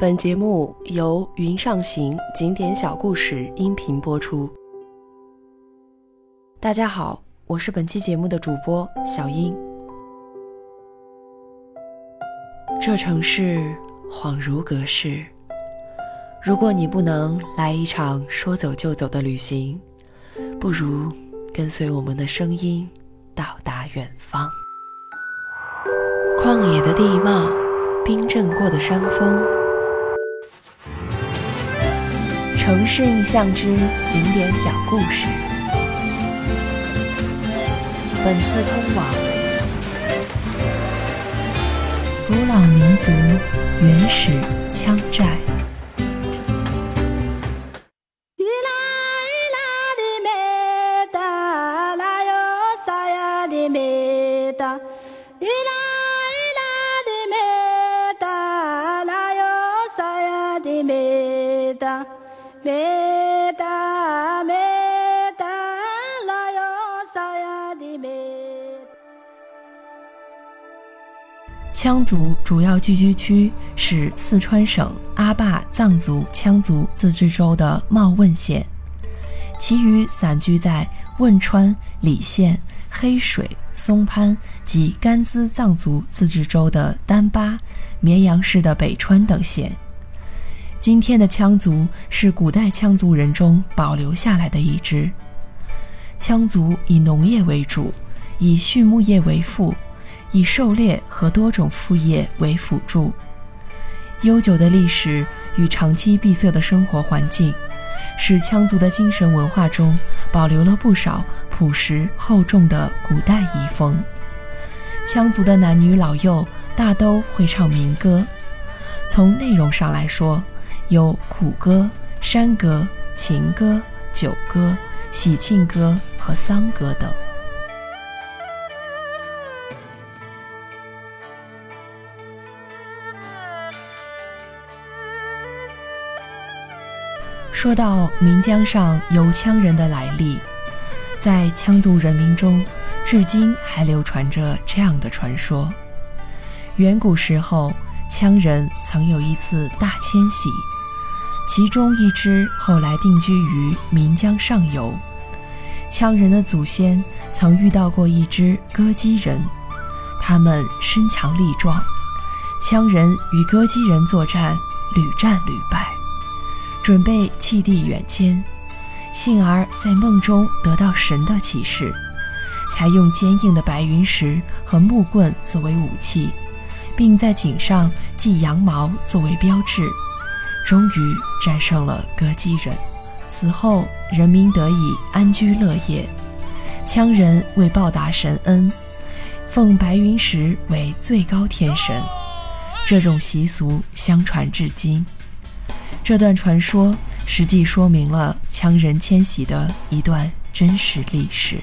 本节目由云上行景点小故事音频播出。大家好，我是本期节目的主播小英。这城市恍如隔世，如果你不能来一场说走就走的旅行，不如跟随我们的声音到达远方。旷野的地貌，冰镇过的山峰。城市印象之景点小故事。本次通往古老民族原始羌寨。羌族主要聚居区是四川省阿坝藏族羌族自治州的茂汶县，其余散居在汶川、理县、黑水、松潘及甘孜藏族自治州的丹巴、绵阳市的北川等县。今天的羌族是古代羌族人中保留下来的一支。羌族以农业为主，以畜牧业为副。以狩猎和多种副业为辅助，悠久的历史与长期闭塞的生活环境，使羌族的精神文化中保留了不少朴实厚重的古代遗风。羌族的男女老幼大都会唱民歌，从内容上来说，有苦歌、山歌、情歌、酒歌、喜庆歌和丧歌等。说到岷江上游羌人的来历，在羌族人民中，至今还流传着这样的传说：远古时候，羌人曾有一次大迁徙，其中一支后来定居于岷江上游。羌人的祖先曾遇到过一支歌姬人，他们身强力壮，羌人与歌姬人作战，屡战屡败。准备弃地远迁，幸而在梦中得到神的启示，才用坚硬的白云石和木棍作为武器，并在颈上系羊毛作为标志，终于战胜了歌姬人。此后，人民得以安居乐业。羌人为报答神恩，奉白云石为最高天神，这种习俗相传至今。这段传说实际说明了羌人迁徙的一段真实历史。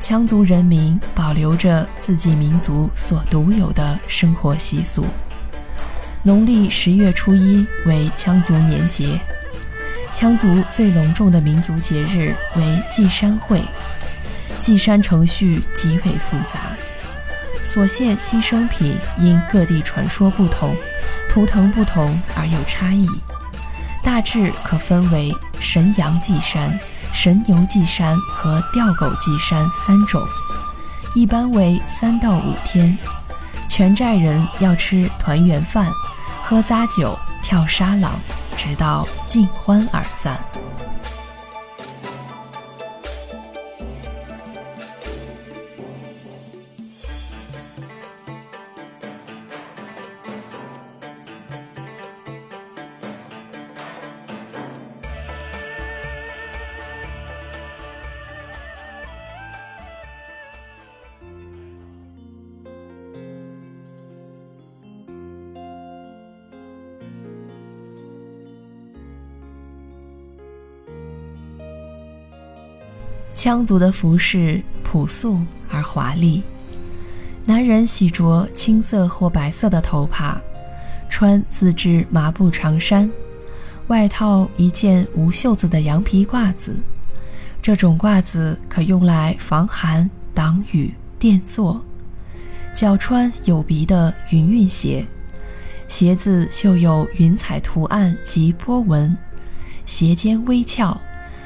羌族人民保留着自己民族所独有的生活习俗。农历十月初一为羌族年节，羌族最隆重的民族节日为祭山会。祭山程序极为复杂，所献牺牲品因各地传说不同，图腾不同而有差异。大致可分为神羊祭山、神牛祭山和吊狗祭山三种，一般为三到五天。全寨人要吃团圆饭。喝咂酒，跳沙朗，直到尽欢而散。羌族的服饰朴素而华丽，男人喜着青色或白色的头帕，穿自制麻布长衫，外套一件无袖子的羊皮褂子。这种褂子可用来防寒、挡雨、垫坐。脚穿有鼻的云韵鞋，鞋子绣有云彩图案及波纹，鞋尖微翘，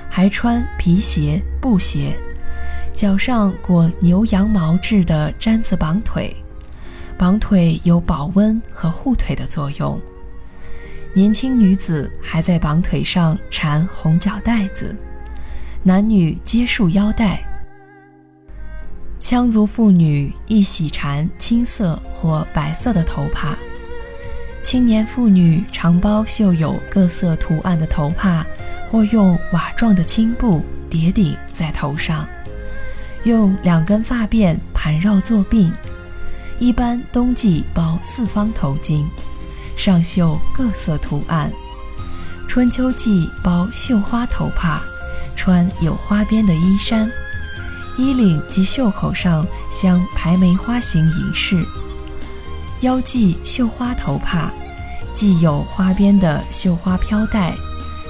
还穿皮鞋、布鞋。脚上裹牛羊毛制的毡子绑腿，绑腿有保温和护腿的作用。年轻女子还在绑腿上缠红脚带子，男女皆束腰带。羌族妇女亦喜缠青色或白色的头帕，青年妇女常包绣有各色图案的头帕，或用瓦状的青布叠顶在头上。用两根发辫盘绕作鬓，一般冬季包四方头巾，上绣各色图案；春秋季包绣花头帕，穿有花边的衣衫，衣领及袖口上镶排梅花形银饰；腰系绣花头帕，系有花边的绣花飘带，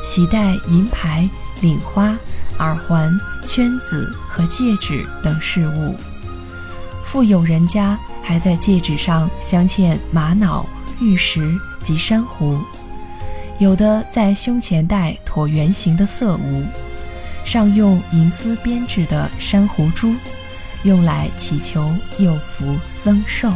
喜带银牌、领花、耳环。圈子和戒指等饰物，富有人家还在戒指上镶嵌玛瑙、玉石及珊瑚，有的在胸前戴椭圆形的色无，上用银丝编制的珊瑚珠，用来祈求有福增寿。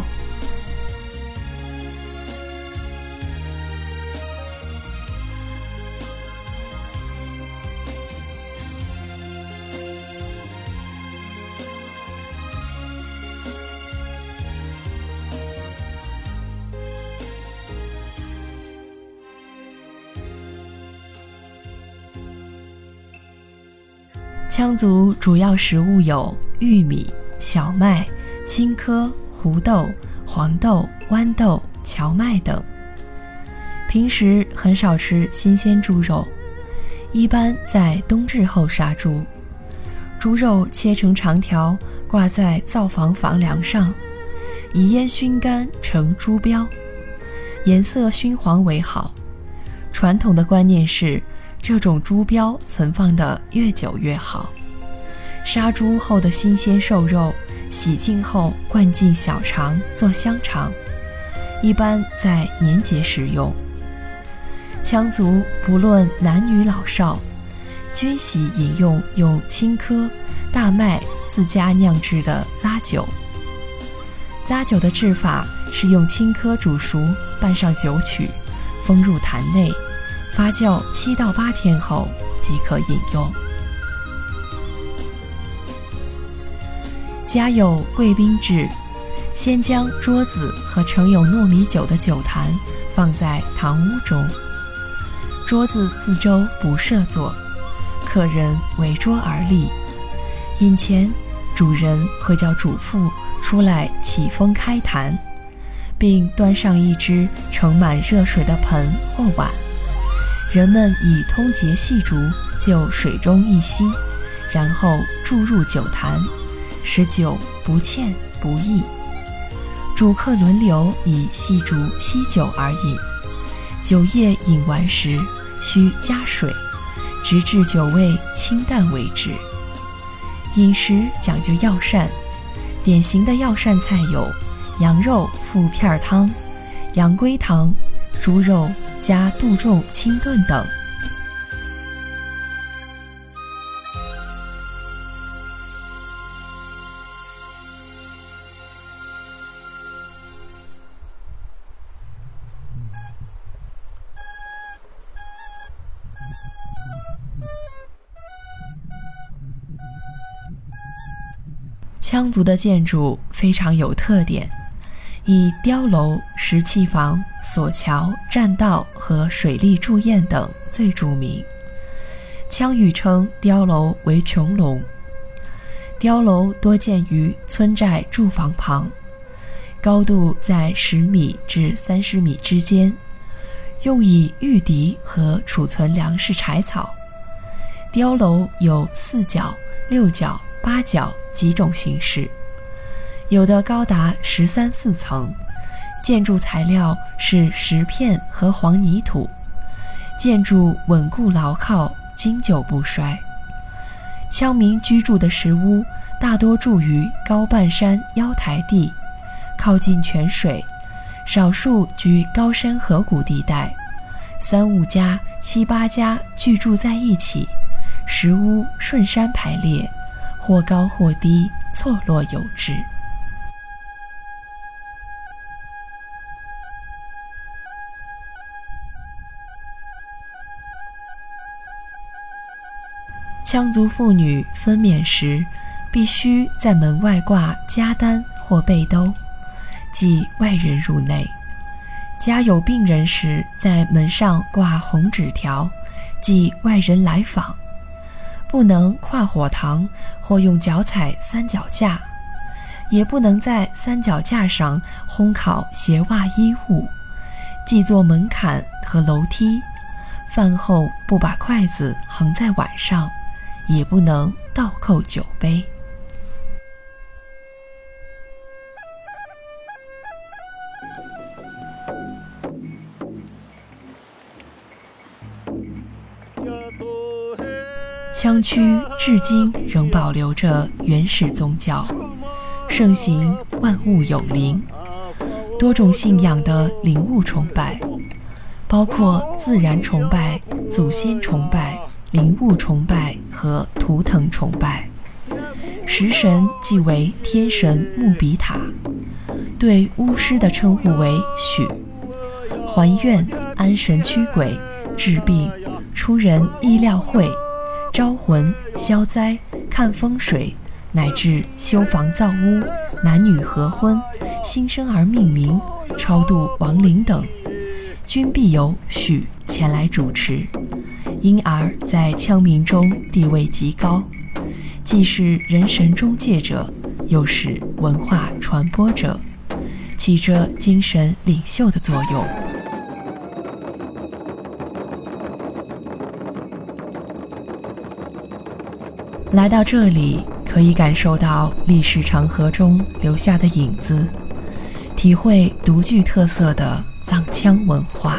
羌族主要食物有玉米、小麦、青稞、胡豆、黄豆、豌豆、荞麦等。平时很少吃新鲜猪肉，一般在冬至后杀猪。猪肉切成长条，挂在灶房房梁上，以烟熏干成猪膘，颜色熏黄为好。传统的观念是。这种猪膘存放的越久越好。杀猪后的新鲜瘦肉，洗净后灌进小肠做香肠，一般在年节食用。羌族不论男女老少，均喜饮用用青稞、大麦自家酿制的咂酒。咂酒的制法是用青稞煮熟，拌上酒曲，封入坛内。发酵七到八天后即可饮用。家有贵宾制，先将桌子和盛有糯米酒的酒坛放在堂屋中，桌子四周不设座，客人围桌而立。饮前，主人会叫主妇出来启封开坛，并端上一只盛满热水的盆或碗。人们以通节细竹就水中一吸，然后注入酒坛，使酒不欠不溢。主客轮流以细竹吸酒而饮。酒液饮完时，需加水，直至酒味清淡为止。饮食讲究药膳，典型的药膳菜有羊肉附片汤、羊龟汤、猪肉。加杜仲、清炖等。羌族的建筑非常有特点。以碉楼、石砌房、索桥、栈道和水利筑堰等最著名。羌语称碉楼为“穹隆”。碉楼多建于村寨住房旁，高度在十米至三十米之间，用以御敌和储存粮食柴草。碉楼有四角、六角、八角几种形式。有的高达十三四层，建筑材料是石片和黄泥土，建筑稳固牢靠，经久不衰。羌民居住的石屋大多住于高半山腰台地，靠近泉水，少数居高山河谷地带，三五家、七八家聚住在一起，石屋顺山排列，或高或低，错落有致。羌族妇女分娩时，必须在门外挂家单或被兜，即外人入内；家有病人时，在门上挂红纸条，即外人来访。不能跨火塘或用脚踩三脚架，也不能在三脚架上烘烤鞋袜衣物，即做门槛和楼梯。饭后不把筷子横在碗上。也不能倒扣酒杯。羌区至今仍保留着原始宗教，盛行万物有灵，多种信仰的灵物崇拜，包括自然崇拜、祖先崇拜。灵物崇拜和图腾崇拜，食神即为天神穆比塔，对巫师的称呼为许，还愿、安神驱鬼、治病、出人意料会、招魂、消灾、看风水，乃至修房造屋、男女合婚、新生儿命名、超度亡灵等，均必由许前来主持。因而，在羌民中地位极高，既是人神中介者，又是文化传播者，起着精神领袖的作用。来到这里，可以感受到历史长河中留下的影子，体会独具特色的藏羌文化。